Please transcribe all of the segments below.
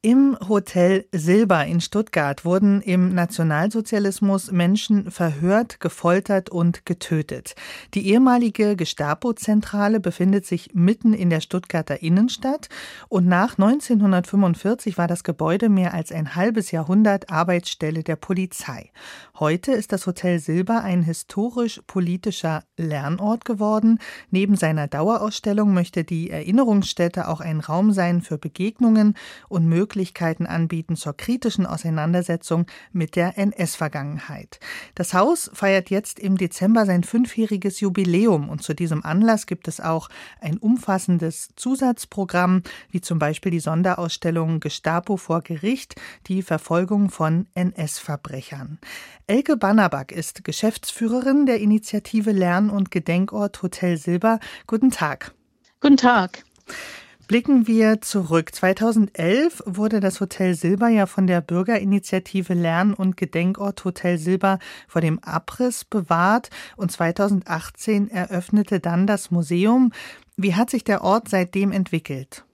Im Hotel Silber in Stuttgart wurden im Nationalsozialismus Menschen verhört, gefoltert und getötet. Die ehemalige Gestapo-Zentrale befindet sich mitten in der Stuttgarter Innenstadt und nach 1945 war das Gebäude mehr als ein halbes Jahrhundert Arbeitsstelle der Polizei. Heute ist das Hotel Silber ein historisch-politischer Lernort geworden. Neben seiner Dauerausstellung möchte die Erinnerungsstätte auch ein Raum sein für Begegnungen und Möglichkeiten Möglichkeiten anbieten zur kritischen Auseinandersetzung mit der NS-Vergangenheit. Das Haus feiert jetzt im Dezember sein fünfjähriges Jubiläum und zu diesem Anlass gibt es auch ein umfassendes Zusatzprogramm, wie zum Beispiel die Sonderausstellung Gestapo vor Gericht, die Verfolgung von NS-Verbrechern. Elke Bannerback ist Geschäftsführerin der Initiative Lern- und Gedenkort Hotel Silber. Guten Tag. Guten Tag. Blicken wir zurück. 2011 wurde das Hotel Silber ja von der Bürgerinitiative Lern- und Gedenkort Hotel Silber vor dem Abriss bewahrt und 2018 eröffnete dann das Museum. Wie hat sich der Ort seitdem entwickelt?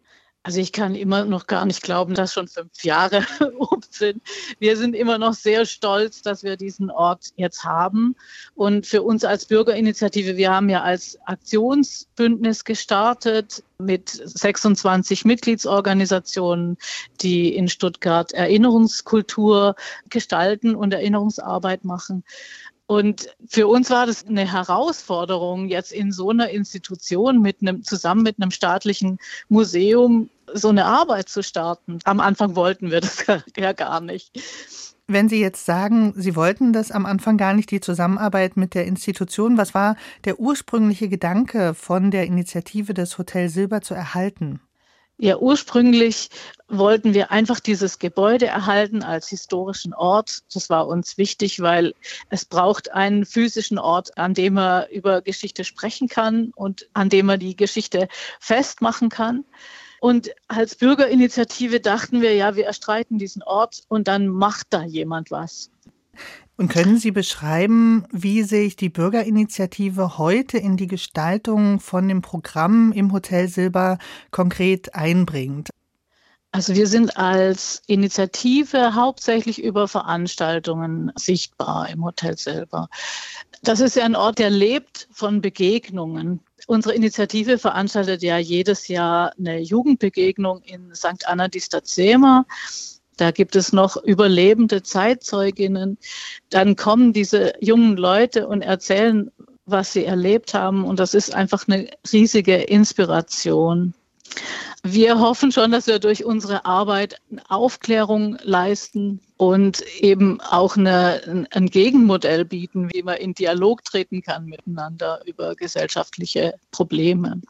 Also ich kann immer noch gar nicht glauben, dass schon fünf Jahre sind. Wir sind immer noch sehr stolz, dass wir diesen Ort jetzt haben. Und für uns als Bürgerinitiative, wir haben ja als Aktionsbündnis gestartet mit 26 Mitgliedsorganisationen, die in Stuttgart Erinnerungskultur gestalten und Erinnerungsarbeit machen. Und für uns war das eine Herausforderung, jetzt in so einer Institution mit einem, zusammen mit einem staatlichen Museum so eine Arbeit zu starten. Am Anfang wollten wir das ja gar nicht. Wenn Sie jetzt sagen, Sie wollten das am Anfang gar nicht, die Zusammenarbeit mit der Institution, was war der ursprüngliche Gedanke von der Initiative des Hotel Silber zu erhalten? Ja, ursprünglich wollten wir einfach dieses Gebäude erhalten als historischen Ort. Das war uns wichtig, weil es braucht einen physischen Ort, an dem man über Geschichte sprechen kann und an dem man die Geschichte festmachen kann. Und als Bürgerinitiative dachten wir, ja, wir erstreiten diesen Ort und dann macht da jemand was. Und können Sie beschreiben, wie sich die Bürgerinitiative heute in die Gestaltung von dem Programm im Hotel Silber konkret einbringt? Also wir sind als Initiative hauptsächlich über Veranstaltungen sichtbar im Hotel selber. Das ist ja ein Ort, der lebt von Begegnungen. Unsere Initiative veranstaltet ja jedes Jahr eine Jugendbegegnung in St. Anna di Stazema. Da gibt es noch überlebende Zeitzeuginnen. Dann kommen diese jungen Leute und erzählen, was sie erlebt haben. Und das ist einfach eine riesige Inspiration. Wir hoffen schon, dass wir durch unsere Arbeit Aufklärung leisten und eben auch eine, ein Gegenmodell bieten, wie man in Dialog treten kann miteinander über gesellschaftliche Probleme.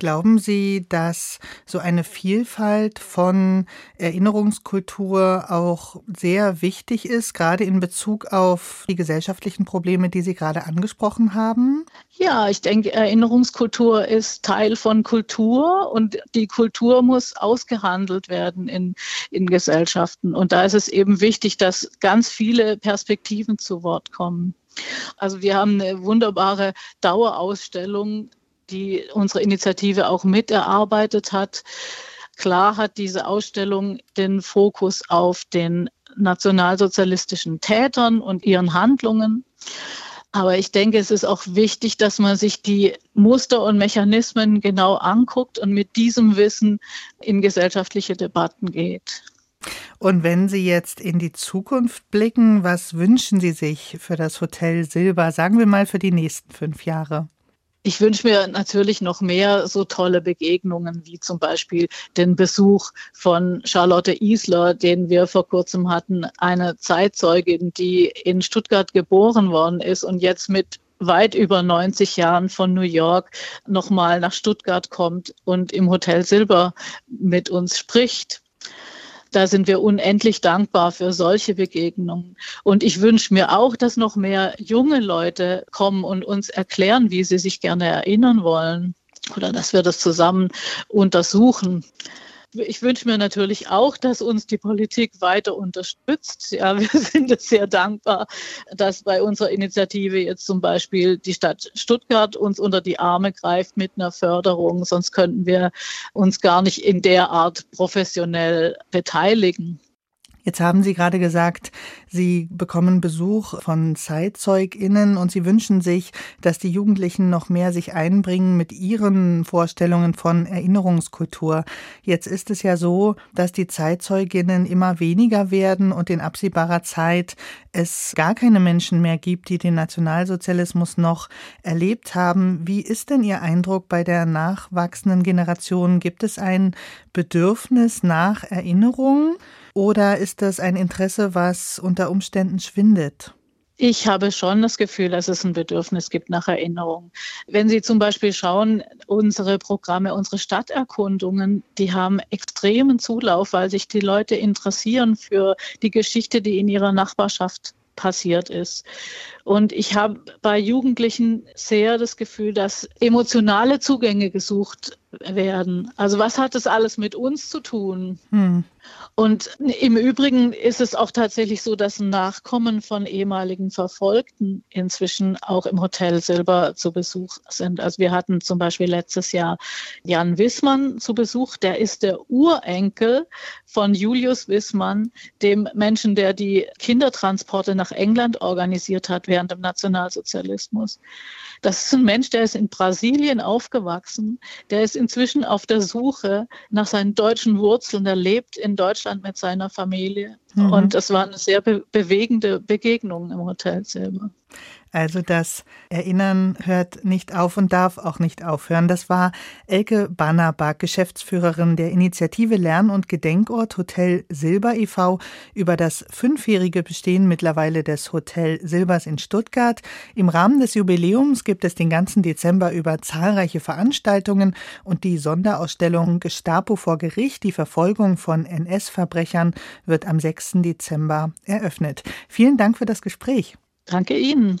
Glauben Sie, dass so eine Vielfalt von Erinnerungskultur auch sehr wichtig ist, gerade in Bezug auf die gesellschaftlichen Probleme, die Sie gerade angesprochen haben? Ja, ich denke, Erinnerungskultur ist Teil von Kultur und die Kultur muss ausgehandelt werden in, in Gesellschaften. Und da ist es eben wichtig, dass ganz viele Perspektiven zu Wort kommen. Also wir haben eine wunderbare Dauerausstellung die unsere Initiative auch miterarbeitet hat. Klar hat diese Ausstellung den Fokus auf den nationalsozialistischen Tätern und ihren Handlungen. Aber ich denke, es ist auch wichtig, dass man sich die Muster und Mechanismen genau anguckt und mit diesem Wissen in gesellschaftliche Debatten geht. Und wenn Sie jetzt in die Zukunft blicken, was wünschen Sie sich für das Hotel Silber, sagen wir mal für die nächsten fünf Jahre? Ich wünsche mir natürlich noch mehr so tolle Begegnungen wie zum Beispiel den Besuch von Charlotte Isler, den wir vor kurzem hatten, eine Zeitzeugin, die in Stuttgart geboren worden ist und jetzt mit weit über 90 Jahren von New York nochmal nach Stuttgart kommt und im Hotel Silber mit uns spricht. Da sind wir unendlich dankbar für solche Begegnungen. Und ich wünsche mir auch, dass noch mehr junge Leute kommen und uns erklären, wie sie sich gerne erinnern wollen oder dass wir das zusammen untersuchen. Ich wünsche mir natürlich auch, dass uns die Politik weiter unterstützt. Ja, wir sind sehr dankbar, dass bei unserer Initiative jetzt zum Beispiel die Stadt Stuttgart uns unter die Arme greift mit einer Förderung. Sonst könnten wir uns gar nicht in der Art professionell beteiligen. Jetzt haben Sie gerade gesagt, Sie bekommen Besuch von ZeitzeugInnen und Sie wünschen sich, dass die Jugendlichen noch mehr sich einbringen mit ihren Vorstellungen von Erinnerungskultur. Jetzt ist es ja so, dass die Zeitzeuginnen immer weniger werden und in absehbarer Zeit es gar keine Menschen mehr gibt, die den Nationalsozialismus noch erlebt haben. Wie ist denn Ihr Eindruck bei der nachwachsenden Generation? Gibt es ein Bedürfnis nach Erinnerung? Oder ist das ein Interesse, was unter Umständen schwindet? Ich habe schon das Gefühl, dass es ein Bedürfnis gibt nach Erinnerung. Wenn Sie zum Beispiel schauen, unsere Programme, unsere Stadterkundungen, die haben extremen Zulauf, weil sich die Leute interessieren für die Geschichte, die in ihrer Nachbarschaft passiert ist. Und ich habe bei Jugendlichen sehr das Gefühl, dass emotionale Zugänge gesucht werden. Also was hat das alles mit uns zu tun? Hm. Und im Übrigen ist es auch tatsächlich so, dass Nachkommen von ehemaligen Verfolgten inzwischen auch im Hotel Silber zu Besuch sind. Also wir hatten zum Beispiel letztes Jahr Jan Wissmann zu Besuch. Der ist der Urenkel von Julius Wissmann, dem Menschen, der die Kindertransporte nach England organisiert hat während dem Nationalsozialismus. Das ist ein Mensch, der ist in Brasilien aufgewachsen, der ist inzwischen auf der Suche nach seinen deutschen Wurzeln, der lebt in Deutschland mit seiner Familie. Mhm. Und es war eine sehr be bewegende Begegnung im Hotel selber. Also das Erinnern hört nicht auf und darf auch nicht aufhören. Das war Elke Bannerback, Geschäftsführerin der Initiative Lern- und Gedenkort Hotel Silber e.V. über das fünfjährige Bestehen mittlerweile des Hotel Silbers in Stuttgart. Im Rahmen des Jubiläums gibt es den ganzen Dezember über zahlreiche Veranstaltungen und die Sonderausstellung Gestapo vor Gericht, die Verfolgung von NS-Verbrechern, wird am 6. Dezember eröffnet. Vielen Dank für das Gespräch. Danke Ihnen.